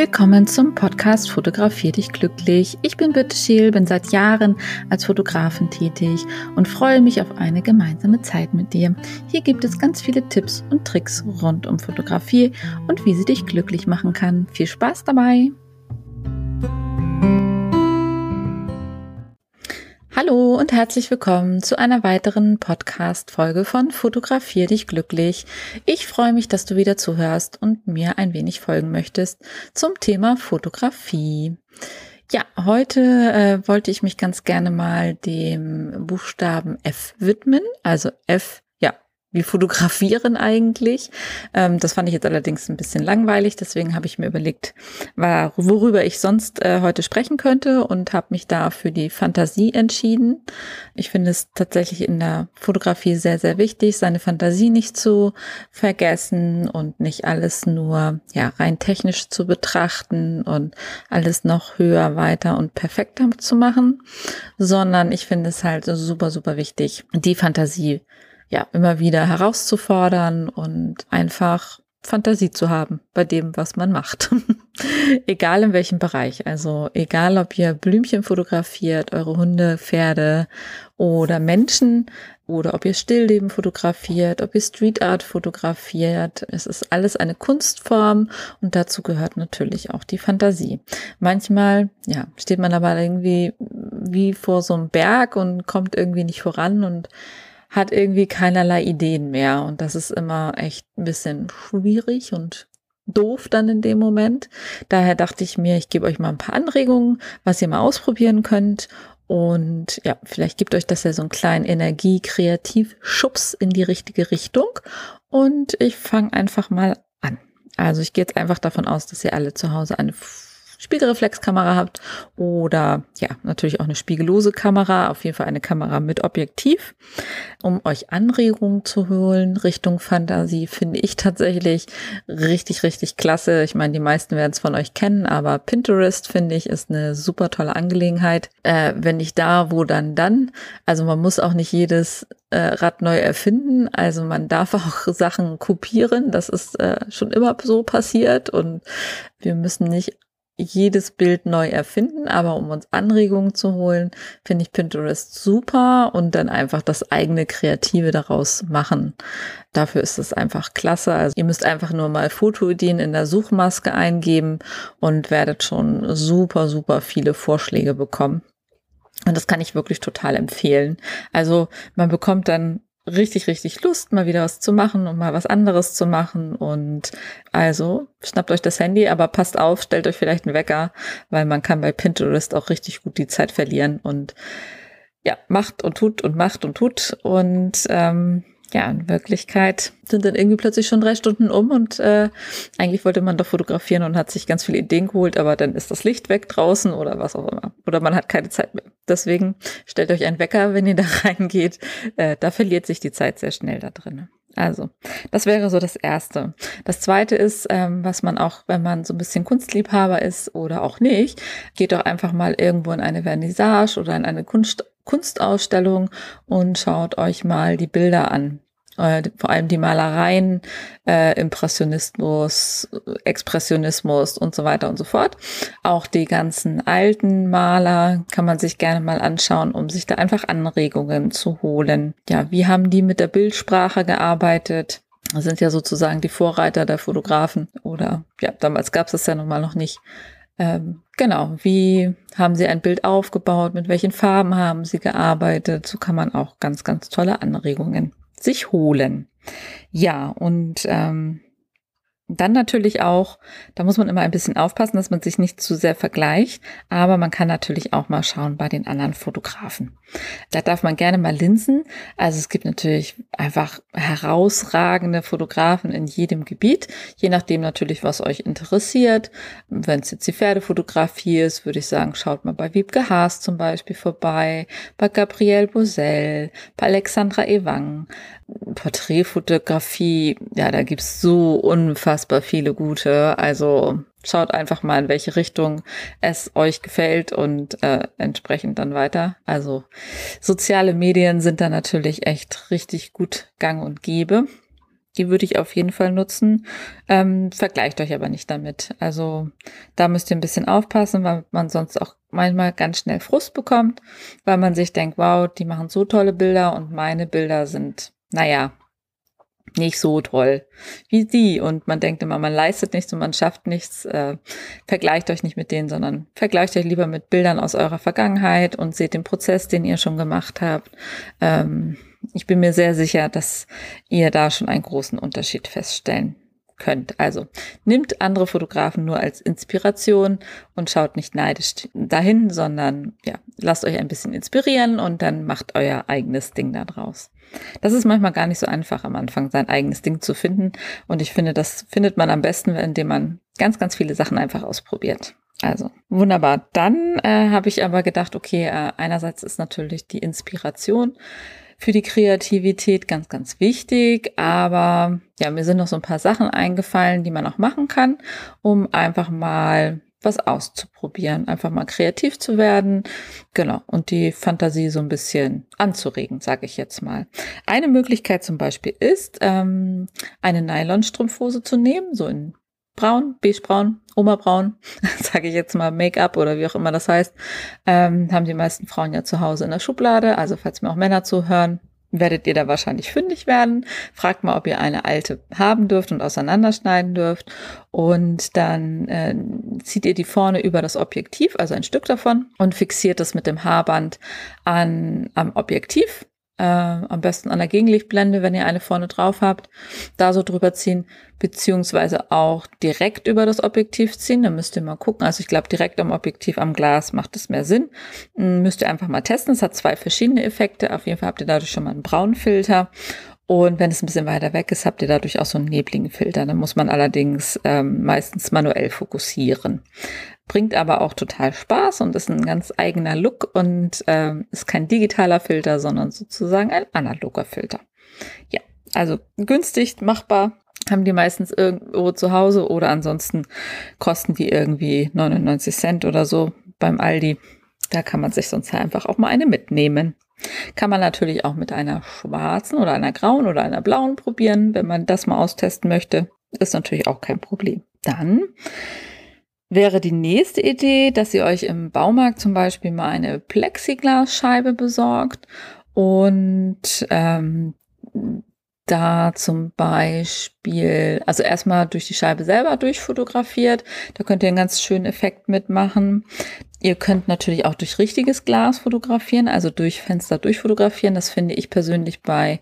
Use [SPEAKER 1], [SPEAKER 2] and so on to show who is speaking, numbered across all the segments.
[SPEAKER 1] Willkommen zum Podcast Fotografier dich glücklich. Ich bin Birte Scheel, bin seit Jahren als Fotografin tätig und freue mich auf eine gemeinsame Zeit mit dir. Hier gibt es ganz viele Tipps und Tricks rund um Fotografie und wie sie dich glücklich machen kann. Viel Spaß dabei! Hallo und herzlich willkommen zu einer weiteren Podcast-Folge von Fotografier dich glücklich. Ich freue mich, dass du wieder zuhörst und mir ein wenig folgen möchtest zum Thema Fotografie. Ja, heute äh, wollte ich mich ganz gerne mal dem Buchstaben F widmen, also F wie fotografieren eigentlich. Ähm, das fand ich jetzt allerdings ein bisschen langweilig, deswegen habe ich mir überlegt, war, worüber ich sonst äh, heute sprechen könnte und habe mich da für die Fantasie entschieden. Ich finde es tatsächlich in der Fotografie sehr, sehr wichtig, seine Fantasie nicht zu vergessen und nicht alles nur ja rein technisch zu betrachten und alles noch höher, weiter und perfekter zu machen, sondern ich finde es halt super, super wichtig, die Fantasie ja, immer wieder herauszufordern und einfach Fantasie zu haben bei dem, was man macht. egal in welchem Bereich. Also egal, ob ihr Blümchen fotografiert, eure Hunde, Pferde oder Menschen oder ob ihr Stillleben fotografiert, ob ihr Street Art fotografiert. Es ist alles eine Kunstform und dazu gehört natürlich auch die Fantasie. Manchmal, ja, steht man aber irgendwie wie vor so einem Berg und kommt irgendwie nicht voran und hat irgendwie keinerlei Ideen mehr. Und das ist immer echt ein bisschen schwierig und doof dann in dem Moment. Daher dachte ich mir, ich gebe euch mal ein paar Anregungen, was ihr mal ausprobieren könnt. Und ja, vielleicht gibt euch das ja so einen kleinen Energie-Kreativ-Schubs in die richtige Richtung. Und ich fange einfach mal an. Also ich gehe jetzt einfach davon aus, dass ihr alle zu Hause eine Spiegelreflexkamera habt oder ja, natürlich auch eine spiegellose Kamera, auf jeden Fall eine Kamera mit Objektiv, um euch Anregungen zu holen Richtung Fantasie, finde ich tatsächlich richtig, richtig klasse. Ich meine, die meisten werden es von euch kennen, aber Pinterest finde ich ist eine super tolle Angelegenheit. Äh, wenn nicht da, wo dann dann. Also man muss auch nicht jedes äh, Rad neu erfinden. Also man darf auch Sachen kopieren. Das ist äh, schon immer so passiert und wir müssen nicht jedes Bild neu erfinden, aber um uns Anregungen zu holen, finde ich Pinterest super und dann einfach das eigene Kreative daraus machen. Dafür ist es einfach klasse. Also ihr müsst einfach nur mal Fotoideen in der Suchmaske eingeben und werdet schon super, super viele Vorschläge bekommen. Und das kann ich wirklich total empfehlen. Also man bekommt dann richtig, richtig Lust, mal wieder was zu machen und mal was anderes zu machen. Und also schnappt euch das Handy, aber passt auf, stellt euch vielleicht einen Wecker, weil man kann bei Pinterest auch richtig gut die Zeit verlieren und ja, macht und tut und macht und tut. Und ähm, ja, in Wirklichkeit sind dann irgendwie plötzlich schon drei Stunden um und äh, eigentlich wollte man doch fotografieren und hat sich ganz viele Ideen geholt, aber dann ist das Licht weg draußen oder was auch immer. Oder man hat keine Zeit mehr. Deswegen stellt euch einen Wecker, wenn ihr da reingeht. Äh, da verliert sich die Zeit sehr schnell da drin. Also, das wäre so das Erste. Das Zweite ist, ähm, was man auch, wenn man so ein bisschen Kunstliebhaber ist oder auch nicht, geht doch einfach mal irgendwo in eine Vernissage oder in eine Kunst Kunstausstellung und schaut euch mal die Bilder an. Äh, vor allem die Malereien, äh, Impressionismus, Expressionismus und so weiter und so fort. Auch die ganzen alten Maler kann man sich gerne mal anschauen, um sich da einfach Anregungen zu holen. Ja, wie haben die mit der Bildsprache gearbeitet? Das sind ja sozusagen die Vorreiter der Fotografen oder ja, damals gab es das ja nun mal noch nicht. Ähm, genau, wie haben Sie ein Bild aufgebaut, mit welchen Farben haben Sie gearbeitet? So kann man auch ganz, ganz tolle Anregungen sich holen. Ja, und ähm, dann natürlich auch, da muss man immer ein bisschen aufpassen, dass man sich nicht zu sehr vergleicht, aber man kann natürlich auch mal schauen bei den anderen Fotografen. Da darf man gerne mal linsen. Also es gibt natürlich einfach herausragende Fotografen in jedem Gebiet, je nachdem natürlich, was euch interessiert. Wenn es jetzt die Pferdefotografie ist, würde ich sagen, schaut mal bei Wiebke Haas zum Beispiel vorbei, bei Gabrielle Bosell, bei Alexandra Ewang. Porträtfotografie, ja, da gibt's so unfassbar viele gute. Also schaut einfach mal, in welche Richtung es euch gefällt und äh, entsprechend dann weiter. Also soziale Medien sind da natürlich echt richtig gut gang und gäbe. Die würde ich auf jeden Fall nutzen. Ähm, vergleicht euch aber nicht damit. Also da müsst ihr ein bisschen aufpassen, weil man sonst auch manchmal ganz schnell Frust bekommt, weil man sich denkt, wow, die machen so tolle Bilder und meine Bilder sind, naja, nicht so toll wie die. Und man denkt immer, man leistet nichts und man schafft nichts. Äh, vergleicht euch nicht mit denen, sondern vergleicht euch lieber mit Bildern aus eurer Vergangenheit und seht den Prozess, den ihr schon gemacht habt. Ähm, ich bin mir sehr sicher, dass ihr da schon einen großen Unterschied feststellen könnt. Also nimmt andere Fotografen nur als Inspiration und schaut nicht neidisch dahin, sondern ja, lasst euch ein bisschen inspirieren und dann macht euer eigenes Ding da draus. Das ist manchmal gar nicht so einfach am Anfang, sein eigenes Ding zu finden. Und ich finde, das findet man am besten, indem man ganz, ganz viele Sachen einfach ausprobiert. Also wunderbar. Dann äh, habe ich aber gedacht, okay, äh, einerseits ist natürlich die Inspiration für die Kreativität ganz, ganz wichtig. Aber ja, mir sind noch so ein paar Sachen eingefallen, die man auch machen kann, um einfach mal was auszuprobieren, einfach mal kreativ zu werden, genau, und die Fantasie so ein bisschen anzuregen, sage ich jetzt mal. Eine Möglichkeit zum Beispiel ist, ähm, eine Nylonstrumpfhose zu nehmen, so in braun, beigebraun, Oma-braun, sage ich jetzt mal Make-up oder wie auch immer das heißt, ähm, haben die meisten Frauen ja zu Hause in der Schublade. Also falls mir auch Männer zuhören, werdet ihr da wahrscheinlich fündig werden. Fragt mal, ob ihr eine alte haben dürft und auseinanderschneiden dürft. Und dann äh, zieht ihr die vorne über das Objektiv, also ein Stück davon, und fixiert das mit dem Haarband an, am Objektiv äh, am besten an der Gegenlichtblende, wenn ihr eine vorne drauf habt, da so drüber ziehen, beziehungsweise auch direkt über das Objektiv ziehen. Da müsst ihr mal gucken. Also ich glaube, direkt am Objektiv am Glas macht es mehr Sinn. Hm, müsst ihr einfach mal testen. Es hat zwei verschiedene Effekte. Auf jeden Fall habt ihr dadurch schon mal einen braunen Filter. Und wenn es ein bisschen weiter weg ist, habt ihr dadurch auch so einen nebligen Filter. Dann muss man allerdings ähm, meistens manuell fokussieren bringt aber auch total Spaß und ist ein ganz eigener Look und ähm, ist kein digitaler Filter, sondern sozusagen ein analoger Filter. Ja, also günstig, machbar, haben die meistens irgendwo zu Hause oder ansonsten kosten die irgendwie 99 Cent oder so beim Aldi. Da kann man sich sonst einfach auch mal eine mitnehmen. Kann man natürlich auch mit einer schwarzen oder einer grauen oder einer blauen probieren, wenn man das mal austesten möchte. Ist natürlich auch kein Problem. Dann wäre die nächste Idee, dass ihr euch im Baumarkt zum Beispiel mal eine Plexiglasscheibe besorgt und ähm, da zum Beispiel, also erstmal durch die Scheibe selber durchfotografiert. Da könnt ihr einen ganz schönen Effekt mitmachen. Ihr könnt natürlich auch durch richtiges Glas fotografieren, also durch Fenster durchfotografieren. Das finde ich persönlich bei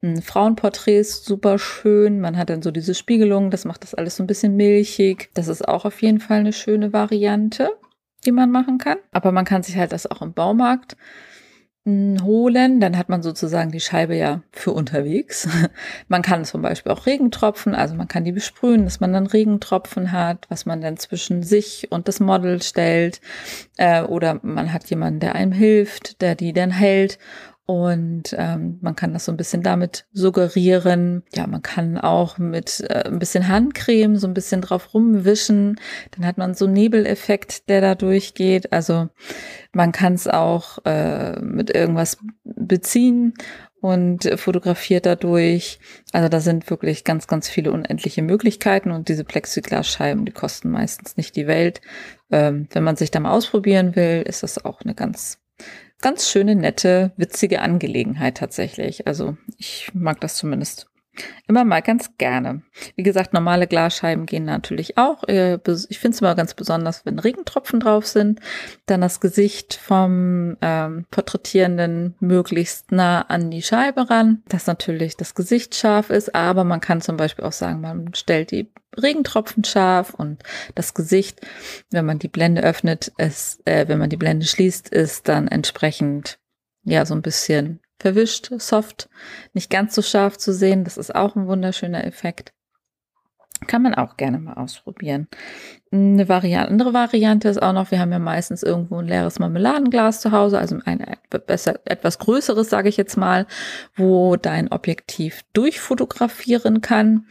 [SPEAKER 1] hm, Frauenporträts super schön. Man hat dann so diese Spiegelung, das macht das alles so ein bisschen milchig. Das ist auch auf jeden Fall eine schöne Variante, die man machen kann. Aber man kann sich halt das auch im Baumarkt holen, dann hat man sozusagen die Scheibe ja für unterwegs. Man kann zum Beispiel auch Regentropfen, also man kann die besprühen, dass man dann Regentropfen hat, was man dann zwischen sich und das Model stellt. Äh, oder man hat jemanden, der einem hilft, der die dann hält und ähm, man kann das so ein bisschen damit suggerieren. Ja, man kann auch mit äh, ein bisschen Handcreme so ein bisschen drauf rumwischen. Dann hat man so einen Nebeleffekt, der da durchgeht. Also man kann es auch äh, mit irgendwas beziehen und fotografiert dadurch. Also da sind wirklich ganz, ganz viele unendliche Möglichkeiten und diese Plexiglasscheiben, die kosten meistens nicht die Welt. Ähm, wenn man sich da mal ausprobieren will, ist das auch eine ganz ganz schöne, nette, witzige Angelegenheit tatsächlich. Also ich mag das zumindest immer mal ganz gerne. Wie gesagt, normale Glasscheiben gehen natürlich auch. Äh, ich finde es immer ganz besonders, wenn Regentropfen drauf sind. Dann das Gesicht vom ähm, Porträtierenden möglichst nah an die Scheibe ran, dass natürlich das Gesicht scharf ist. Aber man kann zum Beispiel auch sagen, man stellt die Regentropfen scharf und das Gesicht, wenn man die Blende öffnet, ist, äh, wenn man die Blende schließt, ist dann entsprechend ja so ein bisschen verwischt, soft, nicht ganz so scharf zu sehen. Das ist auch ein wunderschöner Effekt. Kann man auch gerne mal ausprobieren. Eine Variante, andere Variante ist auch noch, wir haben ja meistens irgendwo ein leeres Marmeladenglas zu Hause, also ein besser, etwas größeres, sage ich jetzt mal, wo dein Objektiv durchfotografieren kann.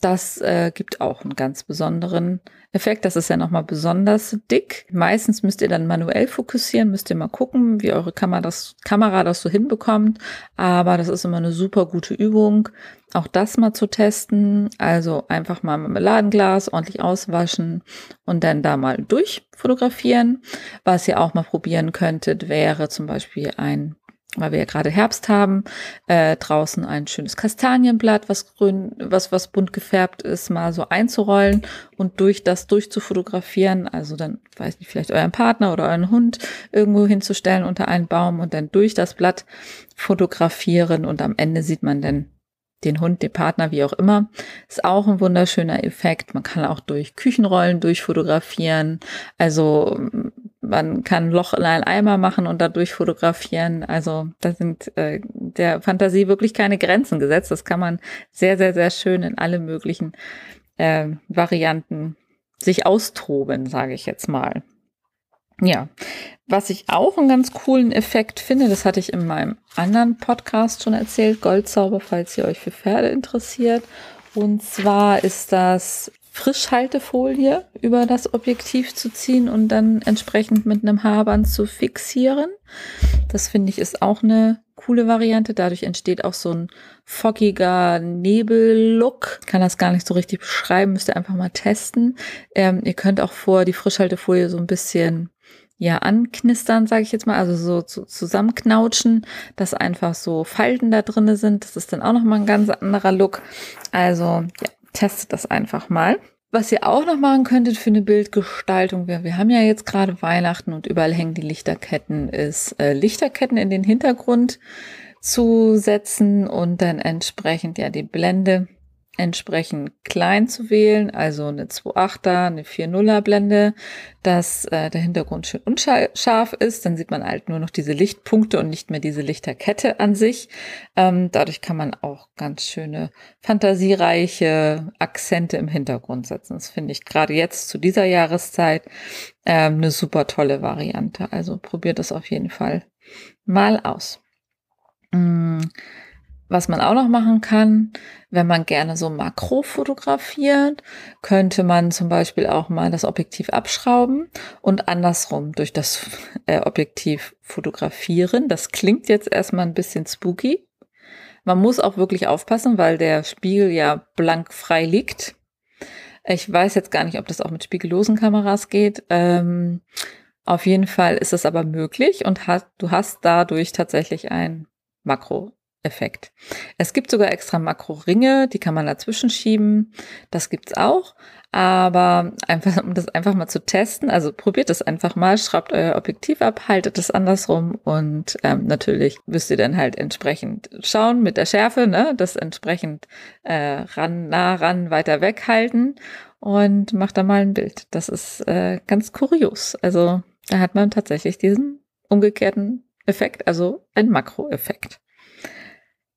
[SPEAKER 1] Das äh, gibt auch einen ganz besonderen Effekt. Das ist ja nochmal besonders dick. Meistens müsst ihr dann manuell fokussieren, müsst ihr mal gucken, wie eure Kamera das, Kamera das so hinbekommt. Aber das ist immer eine super gute Übung, auch das mal zu testen. Also einfach mal mit dem Ladenglas ordentlich auswaschen und dann da mal durchfotografieren. Was ihr auch mal probieren könntet, wäre zum Beispiel ein weil wir ja gerade Herbst haben, äh, draußen ein schönes Kastanienblatt, was grün, was, was bunt gefärbt ist, mal so einzurollen und durch das durchzufotografieren. Also dann, weiß nicht, vielleicht euren Partner oder euren Hund irgendwo hinzustellen unter einen Baum und dann durch das Blatt fotografieren und am Ende sieht man dann den Hund, den Partner, wie auch immer. Ist auch ein wunderschöner Effekt. Man kann auch durch Küchenrollen durchfotografieren. Also man kann ein Loch in einen Eimer machen und dadurch fotografieren. Also da sind äh, der Fantasie wirklich keine Grenzen gesetzt. Das kann man sehr, sehr, sehr schön in alle möglichen äh, Varianten sich austoben, sage ich jetzt mal. Ja, was ich auch einen ganz coolen Effekt finde, das hatte ich in meinem anderen Podcast schon erzählt, Goldzauber, falls ihr euch für Pferde interessiert. Und zwar ist das Frischhaltefolie über das Objektiv zu ziehen und dann entsprechend mit einem Haarband zu fixieren. Das finde ich ist auch eine coole Variante. Dadurch entsteht auch so ein foggiger Nebellook. Kann das gar nicht so richtig beschreiben, müsst ihr einfach mal testen. Ähm, ihr könnt auch vor die Frischhaltefolie so ein bisschen ja anknistern, sage ich jetzt mal, also so zu, zusammenknautschen, dass einfach so Falten da drinne sind. Das ist dann auch noch mal ein ganz anderer Look. Also ja, testet das einfach mal. Was ihr auch noch machen könntet für eine Bildgestaltung, wir, wir haben ja jetzt gerade Weihnachten und überall hängen die Lichterketten, ist äh, Lichterketten in den Hintergrund zu setzen und dann entsprechend ja die Blende entsprechend klein zu wählen, also eine 2.8er, eine 4.0er Blende, dass äh, der Hintergrund schön unscharf ist. Dann sieht man halt nur noch diese Lichtpunkte und nicht mehr diese Lichterkette an sich. Ähm, dadurch kann man auch ganz schöne, fantasiereiche Akzente im Hintergrund setzen. Das finde ich gerade jetzt zu dieser Jahreszeit ähm, eine super tolle Variante. Also probiert das auf jeden Fall mal aus. Mm. Was man auch noch machen kann, wenn man gerne so Makro fotografiert, könnte man zum Beispiel auch mal das Objektiv abschrauben und andersrum durch das äh, Objektiv fotografieren. Das klingt jetzt erstmal ein bisschen spooky. Man muss auch wirklich aufpassen, weil der Spiegel ja blank frei liegt. Ich weiß jetzt gar nicht, ob das auch mit spiegellosen Kameras geht. Ähm, auf jeden Fall ist es aber möglich und hat, du hast dadurch tatsächlich ein Makro Effekt. Es gibt sogar extra Makroringe, die kann man dazwischen schieben. Das gibt's auch. Aber einfach, um das einfach mal zu testen, also probiert es einfach mal, schraubt euer Objektiv ab, haltet es andersrum und ähm, natürlich müsst ihr dann halt entsprechend schauen mit der Schärfe, ne, das entsprechend äh, ran, nah ran, weiter weg halten und macht da mal ein Bild. Das ist äh, ganz kurios. Also da hat man tatsächlich diesen umgekehrten Effekt, also ein Makroeffekt.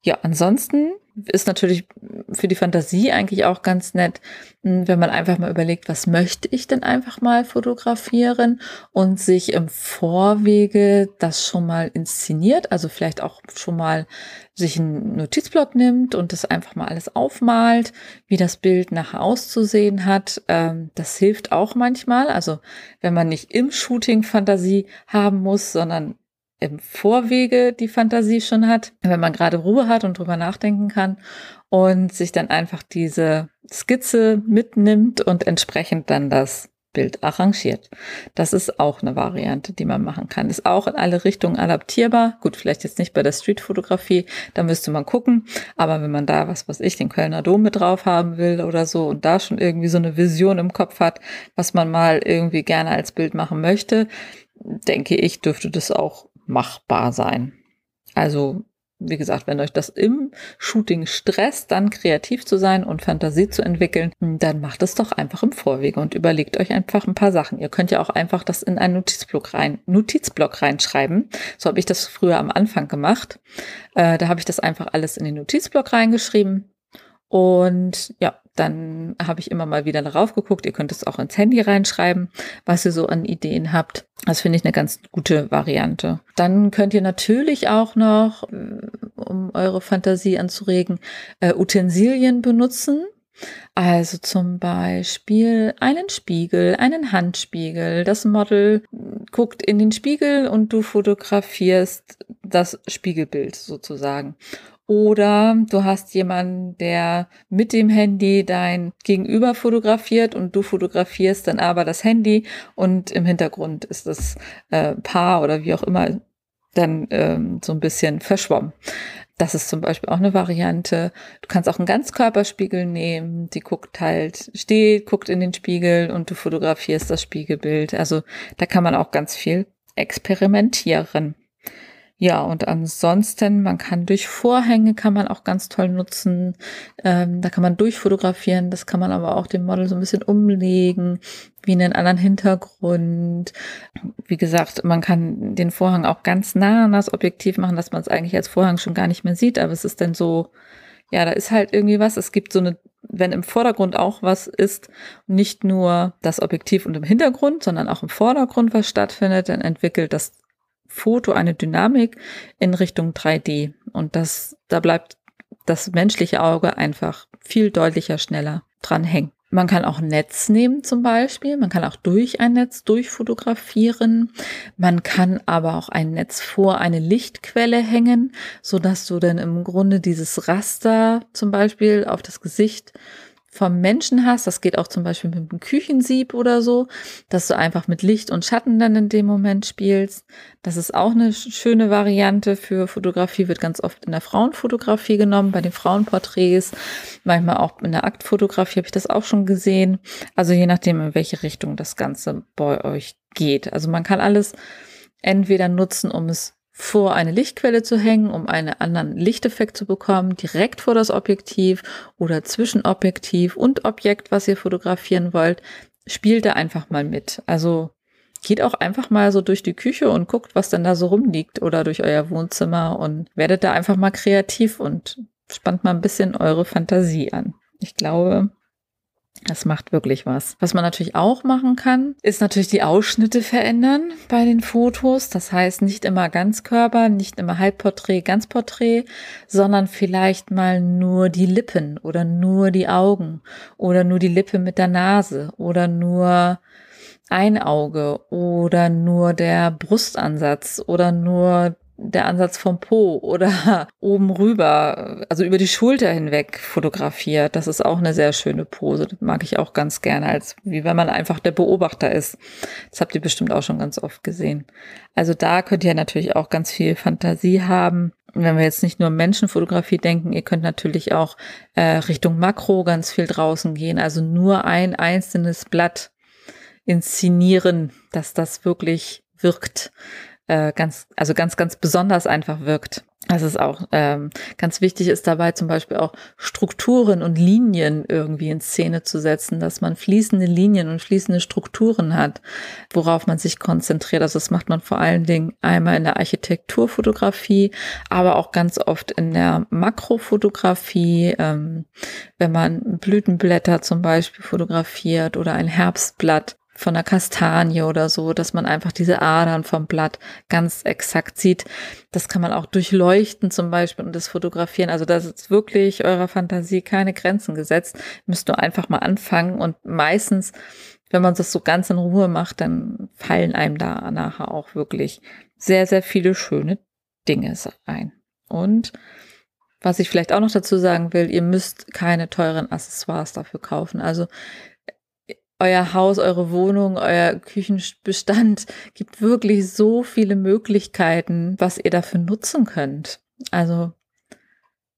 [SPEAKER 1] Ja, ansonsten ist natürlich für die Fantasie eigentlich auch ganz nett, hm, wenn man einfach mal überlegt, was möchte ich denn einfach mal fotografieren und sich im Vorwege das schon mal inszeniert, also vielleicht auch schon mal sich einen Notizblock nimmt und das einfach mal alles aufmalt, wie das Bild nachher auszusehen hat. Ähm, das hilft auch manchmal. Also wenn man nicht im Shooting Fantasie haben muss, sondern im Vorwege die Fantasie schon hat, wenn man gerade Ruhe hat und drüber nachdenken kann und sich dann einfach diese Skizze mitnimmt und entsprechend dann das Bild arrangiert. Das ist auch eine Variante, die man machen kann. Ist auch in alle Richtungen adaptierbar. Gut, vielleicht jetzt nicht bei der Streetfotografie, da müsste man gucken. Aber wenn man da, was weiß ich, den Kölner Dom mit drauf haben will oder so und da schon irgendwie so eine Vision im Kopf hat, was man mal irgendwie gerne als Bild machen möchte, denke ich, dürfte das auch machbar sein. Also, wie gesagt, wenn euch das im Shooting stresst, dann kreativ zu sein und Fantasie zu entwickeln, dann macht es doch einfach im Vorwege und überlegt euch einfach ein paar Sachen. Ihr könnt ja auch einfach das in einen Notizblock rein, Notizblock reinschreiben. So habe ich das früher am Anfang gemacht. Äh, da habe ich das einfach alles in den Notizblock reingeschrieben. Und ja, dann habe ich immer mal wieder darauf geguckt. Ihr könnt es auch ins Handy reinschreiben, was ihr so an Ideen habt. Das finde ich eine ganz gute Variante. Dann könnt ihr natürlich auch noch, äh, um eure Fantasie anzuregen, äh, Utensilien benutzen. Also zum Beispiel einen Spiegel, einen Handspiegel. Das Model guckt in den Spiegel und du fotografierst das Spiegelbild sozusagen. Oder du hast jemanden, der mit dem Handy dein Gegenüber fotografiert und du fotografierst dann aber das Handy und im Hintergrund ist das äh, Paar oder wie auch immer dann ähm, so ein bisschen verschwommen. Das ist zum Beispiel auch eine Variante. Du kannst auch einen Ganzkörperspiegel nehmen. Die guckt halt, steht, guckt in den Spiegel und du fotografierst das Spiegelbild. Also da kann man auch ganz viel experimentieren. Ja, und ansonsten, man kann durch Vorhänge kann man auch ganz toll nutzen. Ähm, da kann man durchfotografieren. Das kann man aber auch dem Model so ein bisschen umlegen, wie in einen anderen Hintergrund. Wie gesagt, man kann den Vorhang auch ganz nah an das Objektiv machen, dass man es eigentlich als Vorhang schon gar nicht mehr sieht. Aber es ist dann so, ja, da ist halt irgendwie was. Es gibt so eine, wenn im Vordergrund auch was ist, nicht nur das Objektiv und im Hintergrund, sondern auch im Vordergrund was stattfindet, dann entwickelt das Foto eine Dynamik in Richtung 3D. Und das, da bleibt das menschliche Auge einfach viel deutlicher, schneller dran hängen. Man kann auch ein Netz nehmen zum Beispiel. Man kann auch durch ein Netz durchfotografieren. Man kann aber auch ein Netz vor eine Lichtquelle hängen, so dass du dann im Grunde dieses Raster zum Beispiel auf das Gesicht vom Menschen hast, das geht auch zum Beispiel mit einem Küchensieb oder so, dass du einfach mit Licht und Schatten dann in dem Moment spielst. Das ist auch eine schöne Variante für Fotografie, wird ganz oft in der Frauenfotografie genommen, bei den Frauenporträts, manchmal auch in der Aktfotografie habe ich das auch schon gesehen. Also je nachdem, in welche Richtung das Ganze bei euch geht. Also man kann alles entweder nutzen, um es vor eine Lichtquelle zu hängen, um einen anderen Lichteffekt zu bekommen, direkt vor das Objektiv oder zwischen Objektiv und Objekt, was ihr fotografieren wollt, spielt da einfach mal mit. Also geht auch einfach mal so durch die Küche und guckt, was denn da so rumliegt oder durch euer Wohnzimmer und werdet da einfach mal kreativ und spannt mal ein bisschen eure Fantasie an. Ich glaube, das macht wirklich was. Was man natürlich auch machen kann, ist natürlich die Ausschnitte verändern bei den Fotos. Das heißt nicht immer Ganzkörper, nicht immer Halbporträt, Ganzporträt, sondern vielleicht mal nur die Lippen oder nur die Augen oder nur die Lippe mit der Nase oder nur ein Auge oder nur der Brustansatz oder nur der Ansatz vom Po oder oben rüber, also über die Schulter hinweg fotografiert. Das ist auch eine sehr schöne Pose. Das mag ich auch ganz gerne, als wie wenn man einfach der Beobachter ist. Das habt ihr bestimmt auch schon ganz oft gesehen. Also da könnt ihr natürlich auch ganz viel Fantasie haben. wenn wir jetzt nicht nur Menschenfotografie denken, ihr könnt natürlich auch äh, Richtung Makro ganz viel draußen gehen. Also nur ein einzelnes Blatt inszenieren, dass das wirklich wirkt äh, ganz, also ganz, ganz besonders einfach wirkt. Das ist auch ähm, ganz wichtig ist dabei zum Beispiel auch Strukturen und Linien irgendwie in Szene zu setzen, dass man fließende Linien und fließende Strukturen hat, worauf man sich konzentriert. Also das macht man vor allen Dingen einmal in der Architekturfotografie, aber auch ganz oft in der Makrofotografie, ähm, wenn man Blütenblätter zum Beispiel fotografiert oder ein Herbstblatt von einer Kastanie oder so, dass man einfach diese Adern vom Blatt ganz exakt sieht. Das kann man auch durchleuchten zum Beispiel und das fotografieren. Also da ist wirklich eurer Fantasie keine Grenzen gesetzt. Müsst nur einfach mal anfangen und meistens, wenn man das so ganz in Ruhe macht, dann fallen einem da nachher auch wirklich sehr, sehr viele schöne Dinge ein. Und was ich vielleicht auch noch dazu sagen will, ihr müsst keine teuren Accessoires dafür kaufen. Also euer Haus, eure Wohnung, euer Küchenbestand gibt wirklich so viele Möglichkeiten, was ihr dafür nutzen könnt. Also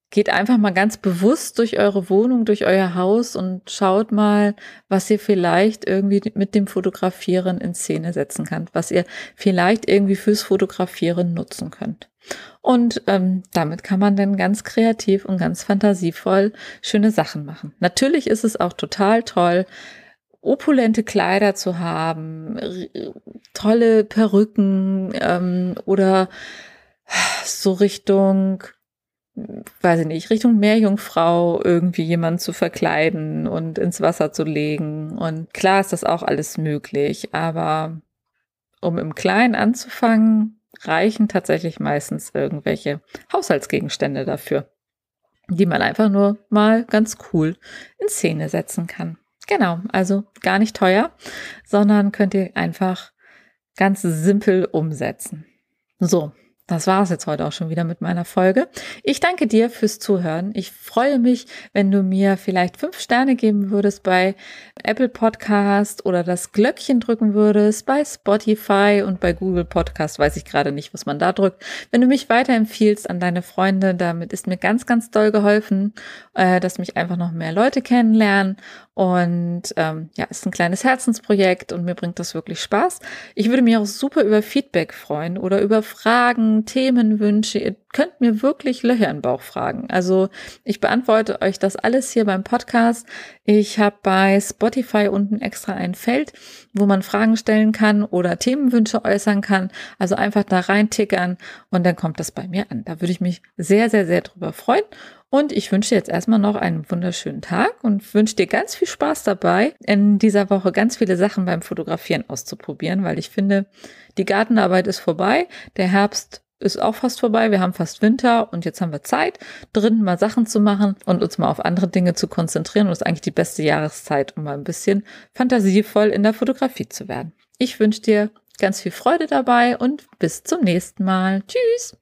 [SPEAKER 1] geht einfach mal ganz bewusst durch eure Wohnung, durch euer Haus und schaut mal, was ihr vielleicht irgendwie mit dem Fotografieren in Szene setzen könnt, was ihr vielleicht irgendwie fürs Fotografieren nutzen könnt. Und ähm, damit kann man dann ganz kreativ und ganz fantasievoll schöne Sachen machen. Natürlich ist es auch total toll, opulente Kleider zu haben, tolle Perücken ähm, oder so Richtung, weiß ich nicht, Richtung Meerjungfrau irgendwie jemanden zu verkleiden und ins Wasser zu legen. Und klar ist das auch alles möglich, aber um im Kleinen anzufangen, reichen tatsächlich meistens irgendwelche Haushaltsgegenstände dafür. die man einfach nur mal ganz cool in Szene setzen kann. Genau, also gar nicht teuer, sondern könnt ihr einfach ganz simpel umsetzen. So, das war es jetzt heute auch schon wieder mit meiner Folge. Ich danke dir fürs Zuhören. Ich freue mich, wenn du mir vielleicht fünf Sterne geben würdest bei Apple Podcast oder das Glöckchen drücken würdest bei Spotify und bei Google Podcast. Weiß ich gerade nicht, was man da drückt. Wenn du mich weiterempfiehlst an deine Freunde, damit ist mir ganz, ganz doll geholfen, äh, dass mich einfach noch mehr Leute kennenlernen. Und ähm, ja, ist ein kleines Herzensprojekt und mir bringt das wirklich Spaß. Ich würde mich auch super über Feedback freuen oder über Fragen, Themenwünsche. Ihr könnt mir wirklich Löcher im Bauch fragen. Also ich beantworte euch das alles hier beim Podcast. Ich habe bei Spotify unten extra ein Feld, wo man Fragen stellen kann oder Themenwünsche äußern kann. Also einfach da reintickern und dann kommt das bei mir an. Da würde ich mich sehr, sehr, sehr drüber freuen. Und ich wünsche dir jetzt erstmal noch einen wunderschönen Tag und wünsche dir ganz viel Spaß dabei, in dieser Woche ganz viele Sachen beim Fotografieren auszuprobieren, weil ich finde, die Gartenarbeit ist vorbei, der Herbst ist auch fast vorbei, wir haben fast Winter und jetzt haben wir Zeit, drin mal Sachen zu machen und uns mal auf andere Dinge zu konzentrieren. Und das ist eigentlich die beste Jahreszeit, um mal ein bisschen fantasievoll in der Fotografie zu werden. Ich wünsche dir ganz viel Freude dabei und bis zum nächsten Mal. Tschüss!